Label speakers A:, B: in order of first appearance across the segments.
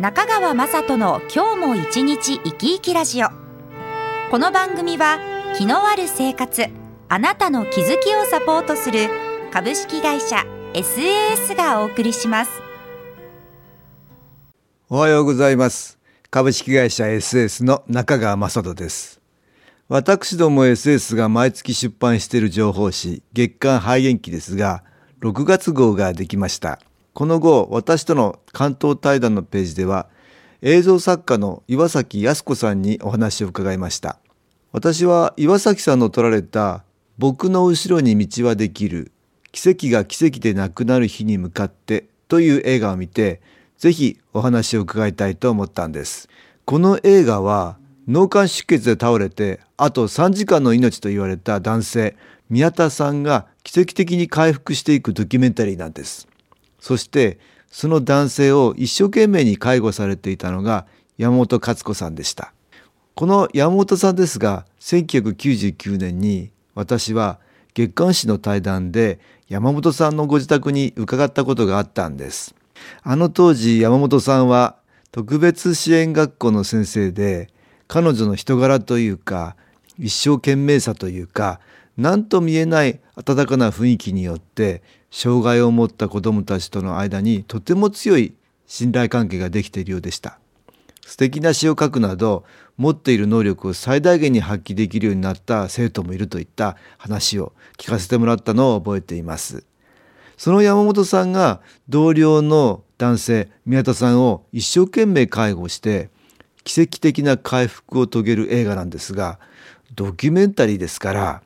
A: 中川雅人の今日も一日生き生きラジオ。この番組は気のある生活あなたの気づきをサポートする株式会社 SAS がお送りします。
B: おはようございます。株式会社 SS の中川雅人です。私ども SS が毎月出版している情報誌月刊肺元気ですが6月号ができました。この後、私との関東対談のページでは、映像作家の岩崎康子さんにお話を伺いました。私は岩崎さんの撮られた僕の後ろに道はできる奇跡が奇跡でなくなる日に向かってという映画を見て、ぜひお話を伺いたいと思ったんです。この映画は脳幹出血で倒れてあと3時間の命と言われた男性宮田さんが奇跡的に回復していくドキュメンタリーなんです。そしてその男性を一生懸命に介護されていたのが山本勝子さんでした。この山本さんですが1999年に私は月刊誌の対談で山本さんのご自宅に伺ったことがあったんです。あの当時山本さんは特別支援学校の先生で彼女の人柄というか一生懸命さというか何と見えない温かな雰囲気によって障害を持った子どもたちとの間にとても強い信頼関係ができているようでした。素敵な詩を書くなど持っている能力を最大限に発揮できるようになった生徒もいるといった話を聞かせてもらったのを覚えています。その山本さんが同僚の男性宮田さんを一生懸命介護して奇跡的な回復を遂げる映画なんですがドキュメンタリーですから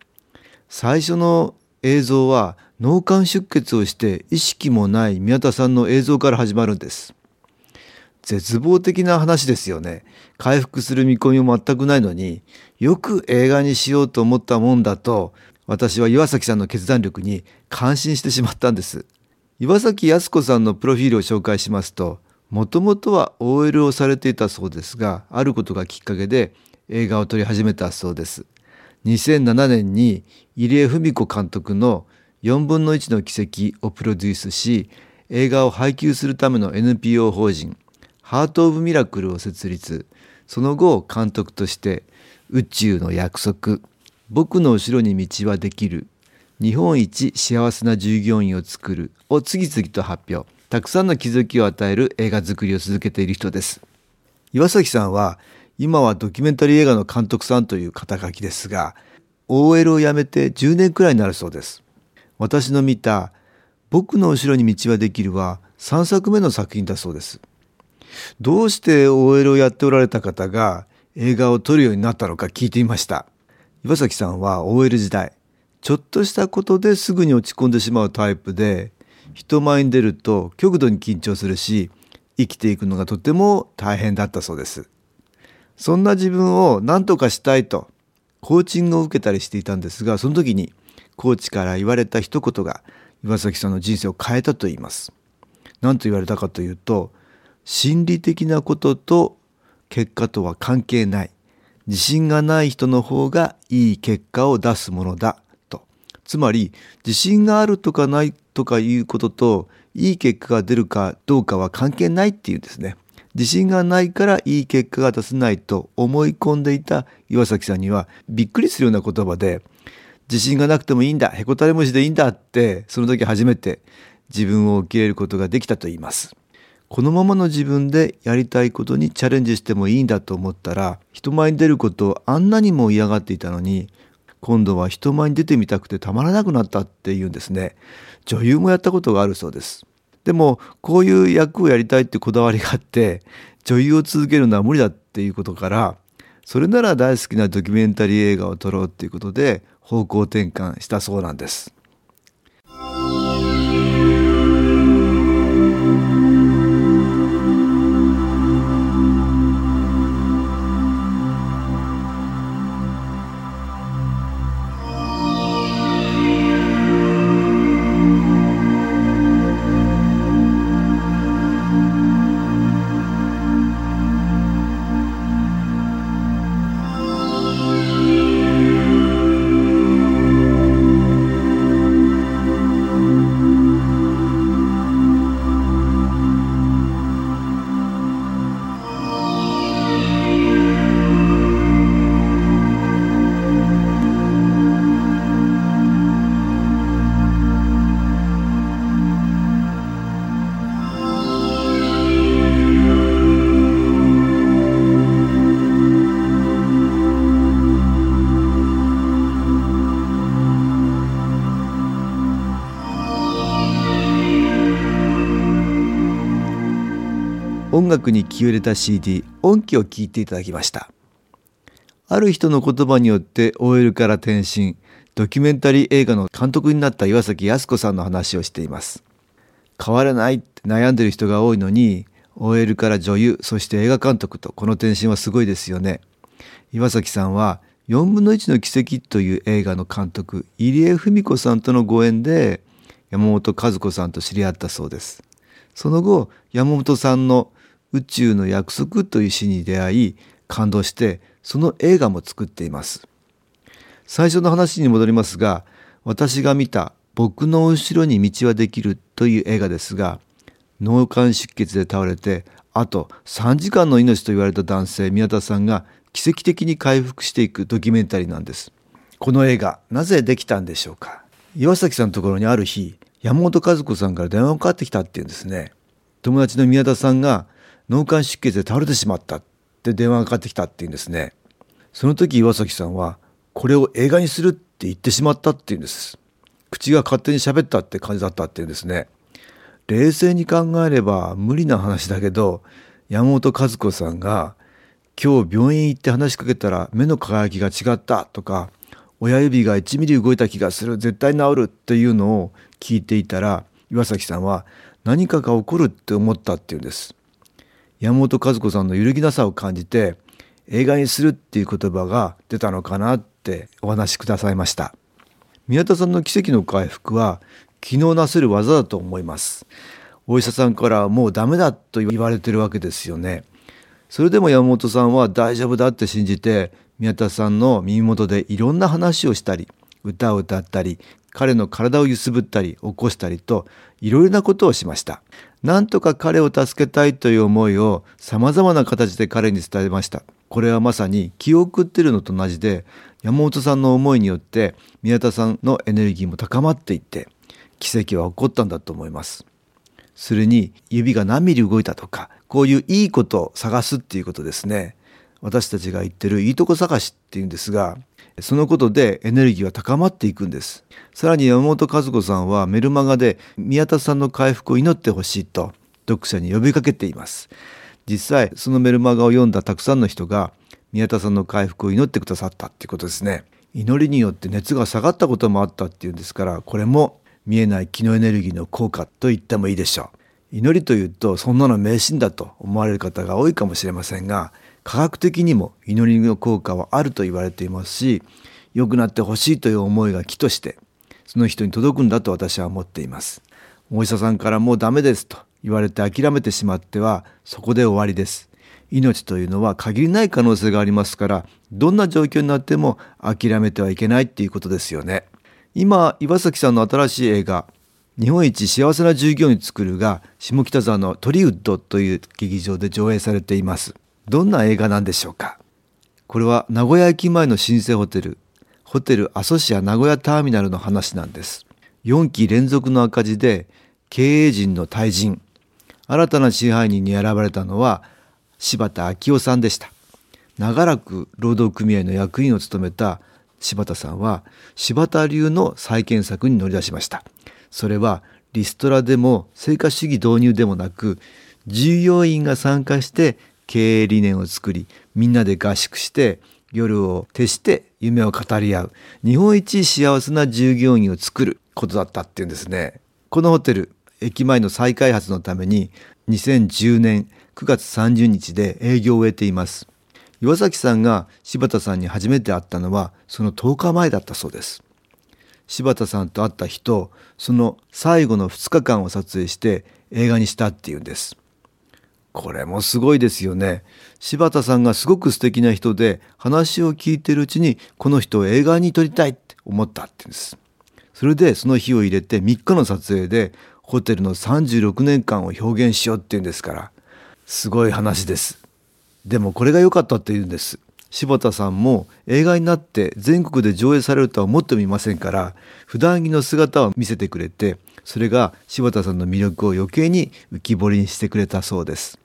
B: 最初の映像は脳幹出血をして意識もない宮田さんの映像から始まるんです。絶望的な話ですよね。回復する見込みも全くないのによく映画にしようと思ったもんだと私は岩崎さんの決断力に感心してしまったんです。岩崎靖子さんのプロフィールを紹介しますともともとは OL をされていたそうですがあることがきっかけで映画を撮り始めたそうです。2007年に入江文子監督の4分の1の奇跡をプロデュースし映画を配給するための NPO 法人ハート・オブ・ミラクルを設立。その後監督として宇宙の約束僕の後ろに道はできる日本一幸せな従業員を作るを次々と発表。たくさんの気づきを与える映画作りを続けている人です。岩崎さんは今はドキュメンタリー映画の監督さんという肩書きですが OL を辞めて10年くらいになるそうです私の見た僕の後ろに道はできるは3作目の作品だそうです。どうして OL をやっておられた方が映画を撮るようになったのか聞いてみました。岩崎さんは OL 時代、ちょっとしたことですぐに落ち込んでしまうタイプで、人前に出ると極度に緊張するし、生きていくのがとても大変だったそうです。そんな自分を何とかしたいと、コーチングを受けたりしていたんですが、その時にコーチから言われた一言が岩崎さんの人生を変えたと言います。何と言われたかというと心理的なことと結果とは関係ない自信がない人の方がいい結果を出すものだとつまり自信があるとかないとかいうことといい結果が出るかどうかは関係ないっていうんですね。自信がないからいい結果が出せないと思い込んでいた岩崎さんにはびっくりするような言葉で自信がなくてもいいんだへこたれ虫でいいんだってその時初めて自分を受け入れることができたと言います。このままの自分でやりたいことにチャレンジしてもいいんだと思ったら人前に出ることをあんなにも嫌がっていたのに今度は人前に出てみたくてたまらなくなったっていうんですね。女優もやったことがあるそうです。でもこういう役をやりたいってこだわりがあって女優を続けるのは無理だっていうことからそれなら大好きなドキュメンタリー映画を撮ろうっていうことで方向転換したそうなんです。楽に気を入れた CD 音機を聴いていただきました。ある人の言葉によって OL から転身ドキュメンタリー映画の監督になった岩崎靖子さんの話をしています。変わらないって悩んでる人が多いのに OL から女優そして映画監督とこの転身はすごいですよね。岩崎さんは4分の1の奇跡という映画の監督入江文子さんとのご縁で山本和子さんと知り合ったそうです。その後山本さんの宇宙の約束という詩に出会い感動してその映画も作っています。最初の話に戻りますが私が見た僕の後ろに道はできるという映画ですが脳幹出血で倒れてあと3時間の命と言われた男性宮田さんが奇跡的に回復していくドキュメンタリーなんです。この映画なぜできたんでしょうか？岩崎さんのところにある日山本和子さんから電話がかかってきたっていうんですね。友達の宮田さんが脳幹出血で倒れてしまったって電話がかかってきたっていうんですね。その時岩崎さんはこれを映画にするって言ってしまったっていうんです。口が勝手に喋ったって感じだったっていうんですね。冷静に考えれば無理な話だけど山本和子さんが今日病院行って話しかけたら目の輝きが違ったとか親指が1ミリ動いた気がする絶対治るっていうのを聞いていたら岩崎さんは何かが起こるって思ったっていうんです。山本和子さんの揺るぎなさを感じて映画にするっていう言葉が出たのかなってお話しくださいました。宮田さんの奇跡の回復は昨日なせる技だと思います。お医者さんからもうダメだと言われてるわけですよね。それでも山本さんは大丈夫だって信じて宮田さんの耳元でいろんな話をしたり歌を歌ったり彼の体を揺すぶったり起こしたりといろいろなことをしました。なんとか彼を助けたいという思いを様々な形で彼に伝えました。これはまさに気を送ってるのと同じで山本さんの思いによって宮田さんのエネルギーも高まっていって奇跡は起こったんだと思います。それに指が何ミリ動いたとかこういういいことを探すっていうことですね。私たちが言ってるいいとこ探しっていうんですがそのことでエネルギーは高まっていくんです。さらに山本和子さんはメルマガで宮田さんの回復を祈ってほしいと読者に呼びかけています。実際そのメルマガを読んだたくさんの人が宮田さんの回復を祈ってくださったっていうことですね。祈りによって熱が下がったこともあったっていうんですからこれも見えない気のエネルギーの効果と言ってもいいでしょう。祈りというとそんなの迷信だと思われる方が多いかもしれませんが科学的にも祈りの効果はあると言われていますし良くなってほしいという思いが木としてその人に届くんだと私は思っています。お医者さんからもうダメですと言われて諦めてしまってはそこで終わりです。命というのは限りない可能性がありますからどんな状況になっても諦めてはいけないっていうことですよね。今岩崎さんの新しい映画日本一幸せな従業員作るが下北沢のトリウッドという劇場で上映されています。どんな映画なんでしょうか？これは名古屋駅前の老舗ホテルホテルアソシア名古屋ターミナルの話なんです。4期連続の赤字で経営陣の退陣。新たな支配人に選ばれたのは柴田昭夫さんでした。長らく労働組合の役員を務めた柴田さんは柴田流の再建策に乗り出しました。それはリストラでも成果主義導入でもなく従業員が参加して経営理念を作りみんなで合宿して夜を徹して夢を語り合う。日本一幸せな従業員を作ることだったっていうんですね。このホテル駅前の再開発のために2010年9月30日で営業を終えています。岩崎さんが柴田さんに初めて会ったのはその10日前だったそうです。柴田さんと会った日とその最後の2日間を撮影して映画にしたっていうんです。これもすごいですよね。柴田さんがすごく素敵な人で話を聞いてるうちにこの人を映画に撮りたいって思ったって言うんです。それでその日を入れて3日の撮影でホテルの36年間を表現しようっていうんですからすごい話です。でもこれが良かったって言うんです。柴田さんも映画になって全国で上映されるとは思ってもいませんから普段着の姿を見せてくれてそれが柴田さんの魅力を余計に浮き彫りにしてくれたそうです。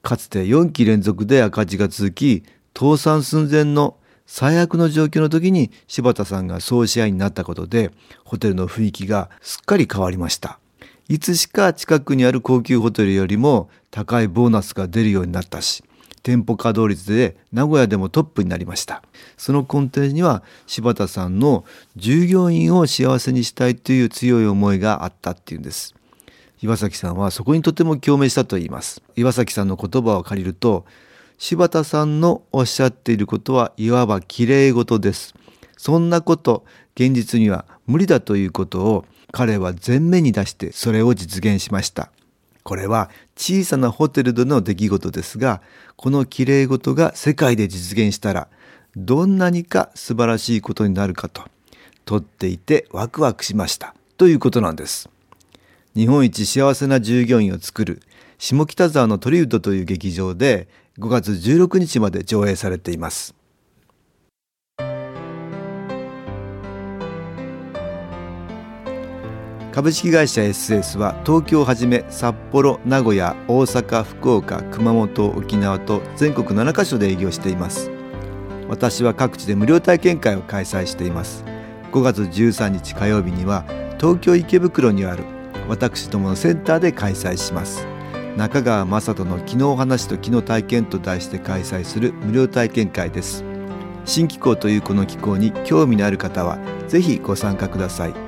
B: かつて4期連続で赤字が続き倒産寸前の最悪の状況の時に柴田さんが総支配になったことでホテルの雰囲気がすっかり変わりました。いつしか近くにある高級ホテルよりも高いボーナスが出るようになったし店舗稼働率で名古屋でもトップになりました。その根底には柴田さんの従業員を幸せにしたいという強い思いがあったっていうんです。岩崎さんはそこにとても共鳴したと言います。岩崎さんの言葉を借りると柴田さんのおっしゃっていることはいわば綺麗事です。そんなこと現実には無理だということを彼は前面に出してそれを実現しました。これは小さなホテルでの出来事ですがこの綺麗事が世界で実現したらどんなにか素晴らしいことになるかととっていてワクワクしました。ということなんです。日本一幸せな従業員を作る下北沢のトリウッドという劇場で5月16日まで上映されています。株式会社 SS は東京をはじめ札幌名古屋大阪福岡熊本沖縄と全国7カ所で営業しています。私は各地で無料体験会を開催しています。5月13日火曜日には東京池袋にある私どものセンターで開催します。中川雅人の昨日お話と昨日体験と題して開催する無料体験会です。新気候というこの気候に興味のある方はぜひご参加ください。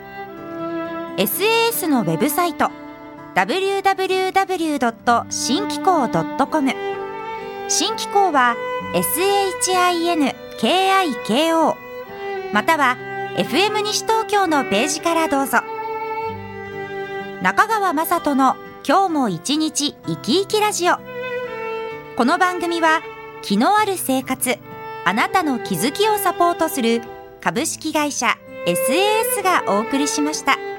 A: SAS のウェブサイト www. 新機構 .com 新機構は SHINKIKO または FM 西東京のページからどうぞ中川雅人の今日も一日生き生きラジオこの番組は気のある生活あなたの気づきをサポートする株式会社 SAS がお送りしました。